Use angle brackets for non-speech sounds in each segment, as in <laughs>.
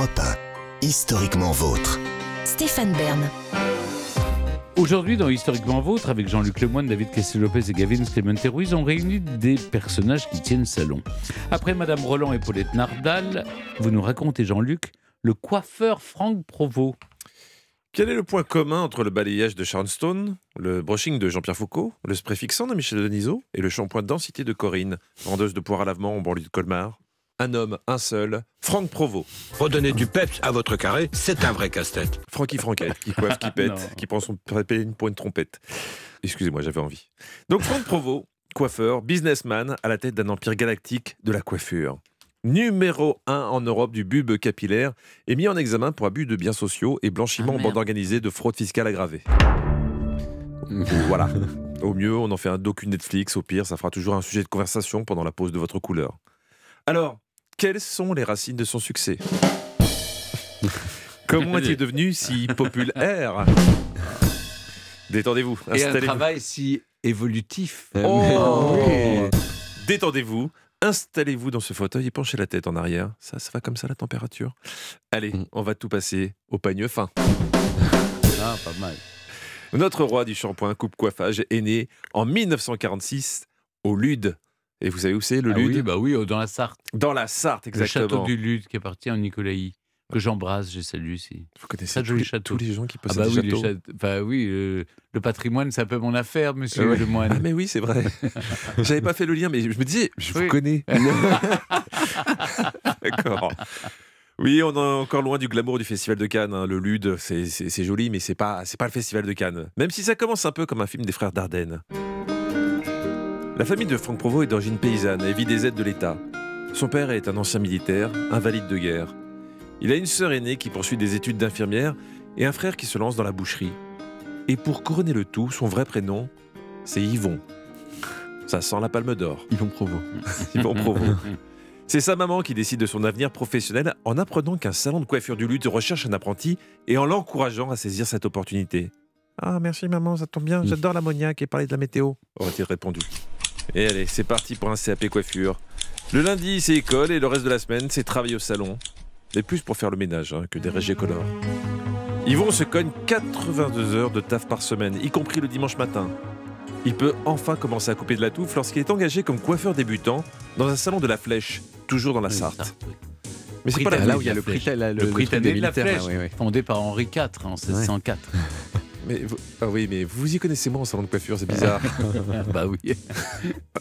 Europe 1, historiquement vôtre. Stéphane Bern. Aujourd'hui, dans Historiquement Vôtre, avec Jean-Luc Lemoyne, David Kessel-Lopez et Gavin Clemente Ruiz, on réunit des personnages qui tiennent salon. Après Madame Roland et Paulette Nardal, vous nous racontez, Jean-Luc, le coiffeur Franck Provost. Quel est le point commun entre le balayage de Charleston, le brushing de Jean-Pierre Foucault, le spray fixant de Michel Denisot et le shampoing densité de Corinne, vendeuse de poire à lavement en banlieue de Colmar? Un homme, un seul, Franck Provost. Redonner du peps à votre carré, c'est un vrai casse-tête. Francky Franquette, qui coiffe, qui <laughs> pète, qui prend son péline pour une trompette. Excusez-moi, j'avais envie. Donc Franck Provost, coiffeur, businessman, à la tête d'un empire galactique de la coiffure. Numéro 1 en Europe du bulbe capillaire est mis en examen pour abus de biens sociaux et blanchiment Ah, en bande organisée de fraude fiscale aggravée. <laughs> voilà. Au mieux, on en fait un docu Netflix. Au pire, ça fera toujours un sujet de conversation pendant la pause de votre couleur. Alors, quelles sont les racines de son succès <laughs> Comment est-il devenu si populaire Détendez-vous, Et un travail si évolutif. Oh oui. Détendez-vous, installez-vous dans ce fauteuil et penchez la tête en arrière. Ça, ça va comme ça la température? Allez, Mm. on va tout passer au pagne fin. Ah, pas mal. Notre roi du shampoing coupe-coiffage est né en 1946 au Lude. Et vous savez où c'est le Ah Lude oui, bah oui, dans la Sarthe. Dans la Sarthe, Le château exactement. du Lude qui appartient en Nicolaï. Que j'embrasse, j'ai salué ici. Vous connaissez tous tous les gens qui Ah possèdent bah des oui, châteaux. bah oui euh, le patrimoine, c'est un peu mon affaire, monsieur Ah ouais. Lemoine. Ah mais oui, c'est vrai. <laughs> J'avais pas fait le lien, mais je me disais, je Oui. vous connais. <laughs> <laughs> D'accord. Oui, on est encore loin du glamour du festival de Cannes. hein. Le Lude, c'est- joli, mais c'est pas, pas le festival de Cannes. Même si ça commence un peu comme un film des frères Dardenne. La famille de Franck Provost est d'origine paysanne et vit des aides de l'État. Son père est un ancien militaire, invalide de guerre. Il a une sœur aînée qui poursuit des études d'infirmière et un frère qui se lance dans la boucherie. Et pour couronner le tout, son vrai prénom, c'est Yvon. Ça sent la palme d'or. Yvon Provo. <laughs> Yvon Provost. <laughs> C'est sa maman qui décide de son avenir professionnel en apprenant qu'un salon de coiffure du lutte recherche un apprenti et en l'encourageant à saisir cette opportunité. Ah, merci maman, ça tombe bien, j'adore l'ammoniaque et parler de la météo, aurait-il répondu. Et allez, c'est parti pour un CAP coiffure. Le lundi, c'est école et le reste de la semaine, c'est travail au salon. Mais plus pour faire le ménage hein, que des régés colores. Yvon se cogne 82 heures de taf par semaine, y compris le dimanche matin. Il peut enfin commencer à couper de la touffe lorsqu'il est engagé comme coiffeur débutant dans un salon de la Flèche, toujours dans la Oui, Sarthe. Mais c'est pas la Là là où il y a le prix, là, Le prix de la Flèche, là, oui, oui. fondé par Henri IV en 1604. Mais vous- ah oui, mais vous y connaissez moins en salon de coiffure, c'est bizarre. <laughs> bah oui.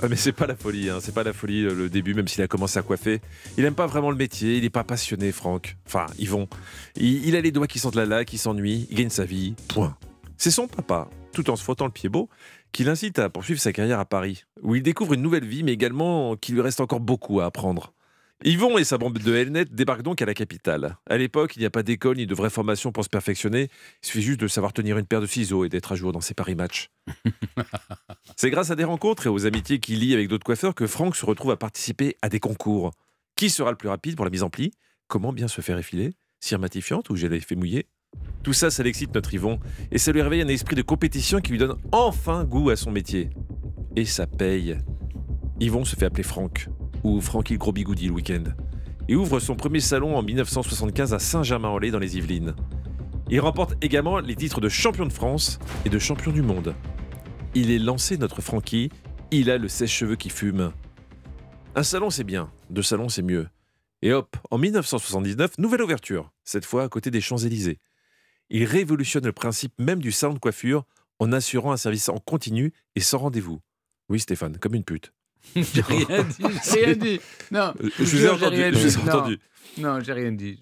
Ah, mais c'est pas la folie, hein, c'est pas la folie euh, le début, même s'il a commencé à coiffer. Il aime pas vraiment le métier, il est pas passionné, Franck. Enfin, Yvon. Il, il a les doigts qui sentent la laque, il s'ennuie, il gagne sa vie. Point. C'est son papa, tout en se frottant le pied beau, qui l'incite à poursuivre sa carrière à Paris, où il découvre une nouvelle vie, mais également qu'il lui reste encore beaucoup à apprendre. Yvon et sa bande de Helnet débarquent donc à la capitale. À l'époque, il n'y a pas d'école ni de vraie formation pour se perfectionner. Il suffit juste de savoir tenir une paire de ciseaux et d'être à jour dans ses paris matchs. <laughs> C'est grâce à des rencontres et aux amitiés qu'il lie avec d'autres coiffeurs que Franck se retrouve à participer à des concours. Qui sera le plus rapide pour la mise en pli? Comment bien se faire effiler Cire matifiante ou j'ai l'effet mouillé Tout ça, ça l'excite notre Yvon et ça lui réveille un esprit de compétition qui lui donne enfin goût à son métier. Et ça paye. Yvon se fait appeler Franck, ou Francky le gros le week-end, et ouvre son premier salon en 1975 à Saint-Germain-en-Laye dans les Yvelines. Il remporte également les titres de champion de France et de champion du monde. Il est lancé notre Francky, il a le sèche-cheveux qui fume. Un salon c'est bien, deux salons c'est mieux. Et hop, en 1979, nouvelle ouverture, cette fois à côté des Champs-Élysées. Il révolutionne le principe même du salon de coiffure en assurant un service en continu et sans rendez-vous. Oui Stéphane, comme une pute. <laughs> J'ai rien dit, j'ai rien dit. Non, je vous ai entendu. rien Je vous ai dit. Non. entendu. Non, j'ai rien dit.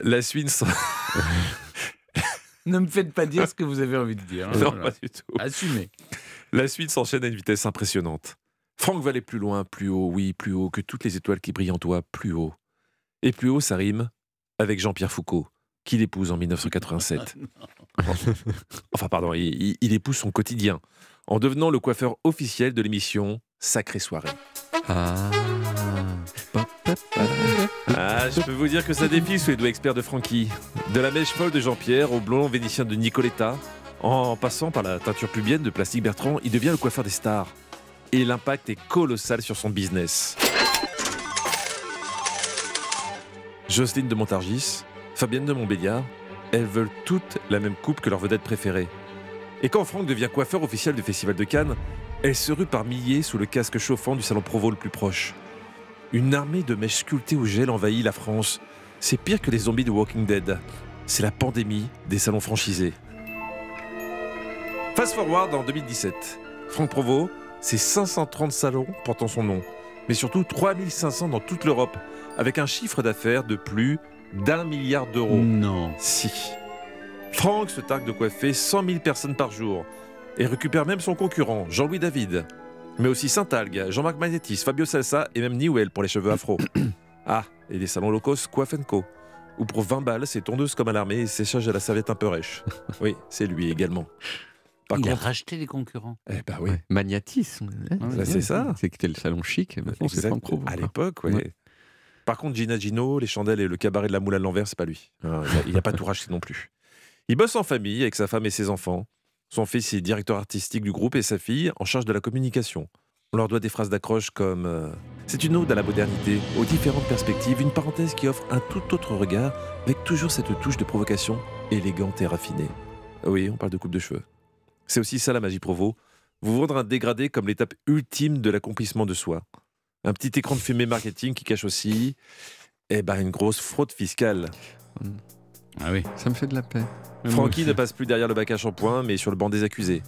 La suite, Ne me faites pas dire ce que vous avez envie de dire. hein, <laughs> non, voilà. pas du tout. Assumez. La suite s'enchaîne à une vitesse impressionnante. Franck va aller plus loin, plus haut, oui, plus haut que toutes les étoiles qui brillent en toi, plus haut. Et plus haut, ça rime avec Jean-Pierre Foucault, qu'il épouse en 1987. <laughs> enfin, pardon, il épouse son quotidien en devenant le coiffeur officiel de l'émission Sacrée Soirée. Ah. Ah, je peux vous dire que ça défile sous les doigts experts de Francky. De la mèche folle de Jean-Pierre au blond vénitien de Nicoletta, en passant par la teinture pubienne de Plastique Bertrand, il devient le coiffeur des stars. Et l'impact est colossal sur son business. Jocelyne de Montargis, Fabienne de Montbéliard, elles veulent toutes la même coupe que leur vedette préférée. Et quand Franck devient coiffeur officiel du Festival de Cannes, elle se rue par milliers sous le casque chauffant du salon Provo le plus proche. Une armée de mèches sculptées au gel envahit la France. C'est pire que les zombies de Walking Dead. C'est la pandémie des salons franchisés. Fast forward en 2017. Franck Provo, c'est 530 salons portant son nom, mais surtout 3500 dans toute l'Europe, avec un chiffre d'affaires de plus d'un milliard d'euros. Non. Si. Franck se targue de coiffer 100 000 personnes par jour et récupère même son concurrent, Jean-Louis David. Mais aussi Saint-Algue, Jean-Marc Magnetis, Fabio Salsa et même Newell pour les cheveux afro. <coughs> ah, et les salons cost Coiffe Co. Où pour 20 balles, c'est tondeuse comme à l'armée et séchage à la serviette un peu rêche. <laughs> Oui, c'est lui également. Par il a racheté les concurrents. eh ben oui, Ouais. Magnatis. hein, Bah, c'est ça. C'était le salon chic. et Maintenant, c'est. Franck à l'époque, ouais. Ouais. Par contre, Gina Gino, les chandelles et le cabaret de la moule à l'envers, c'est pas lui. Ah, Il n'a pas tout racheté non plus. Il bosse en famille avec sa femme et ses enfants. Son fils est directeur artistique du groupe et sa fille en charge de la communication. On leur doit des phrases d'accroche comme euh, C'est une ode à la modernité, aux différentes perspectives, une parenthèse qui offre un tout autre regard, avec toujours cette touche de provocation élégante et raffinée. Oui, on parle de coupe de cheveux. C'est aussi ça la magie Provo. Vous vendre un dégradé comme l'étape ultime de l'accomplissement de soi. Un petit écran de fumée marketing qui cache aussi eh ben, une grosse fraude fiscale. Ah oui. Ça me fait de la moi Francky ne passe plus derrière le bac à shampoing, mais sur le banc des accusés.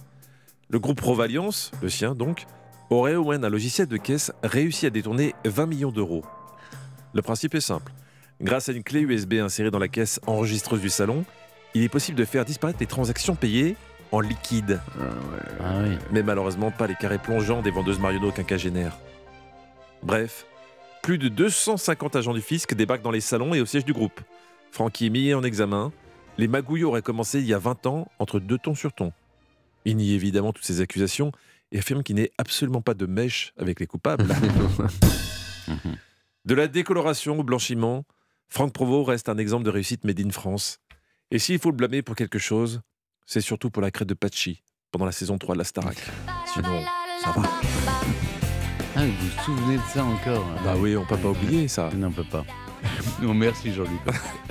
Le groupe Provaliance, le sien donc, aurait au moins un logiciel de caisse réussi à détourner 20 millions d'euros. Le principe est simple. Grâce à une clé USB insérée dans la caisse enregistreuse du salon, il est possible de faire disparaître les transactions payées en liquide, Ah oui. mais malheureusement pas les carrés plongeants des vendeuses Marionneau quinquagénaires. Bref, plus de 250 agents du fisc débarquent dans les salons et au siège du groupe. Francky est mis en examen. Les magouilles auraient commencé il y a 20 ans entre deux tons sur ton. Il nie évidemment toutes ces accusations et affirme qu'il n'est absolument pas de mèche avec les coupables. <laughs> De la décoloration au blanchiment, Franck Provo reste un exemple de réussite made in France. Et s'il faut le blâmer pour quelque chose, c'est surtout pour la crête de Pachi pendant la saison 3 de la Starac. Sinon, ça va. Ah, vous vous souvenez de ça encore hein? Bah oui, on peut pas oublier ça. Non, on peut pas. <laughs> Non, merci Jean-Luc. <laughs>